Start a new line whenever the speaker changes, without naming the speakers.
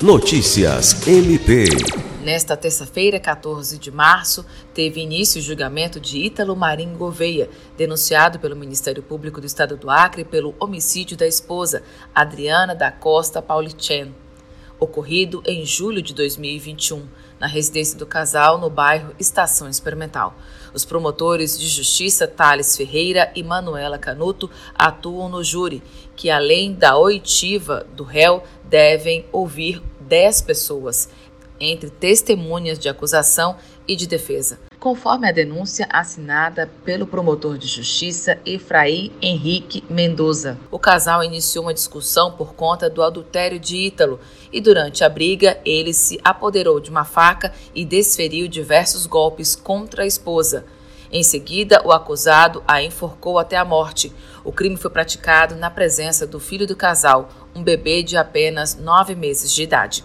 Notícias MP.
Nesta terça-feira, 14 de março, teve início o julgamento de Ítalo Marinho Gouveia, denunciado pelo Ministério Público do Estado do Acre pelo homicídio da esposa, Adriana da Costa Paulichen, ocorrido em julho de 2021, na residência do casal no bairro Estação Experimental. Os promotores de justiça Thales Ferreira e Manuela Canuto atuam no júri, que além da oitiva do réu, devem ouvir 10 pessoas entre testemunhas de acusação e de defesa, conforme a denúncia assinada pelo promotor de justiça Efraim Henrique Mendoza. O casal iniciou uma discussão por conta do adultério de Ítalo e durante a briga ele se apoderou de uma faca e desferiu diversos golpes contra a esposa. Em seguida, o acusado a enforcou até a morte. O crime foi praticado na presença do filho do casal, um bebê de apenas nove meses de idade.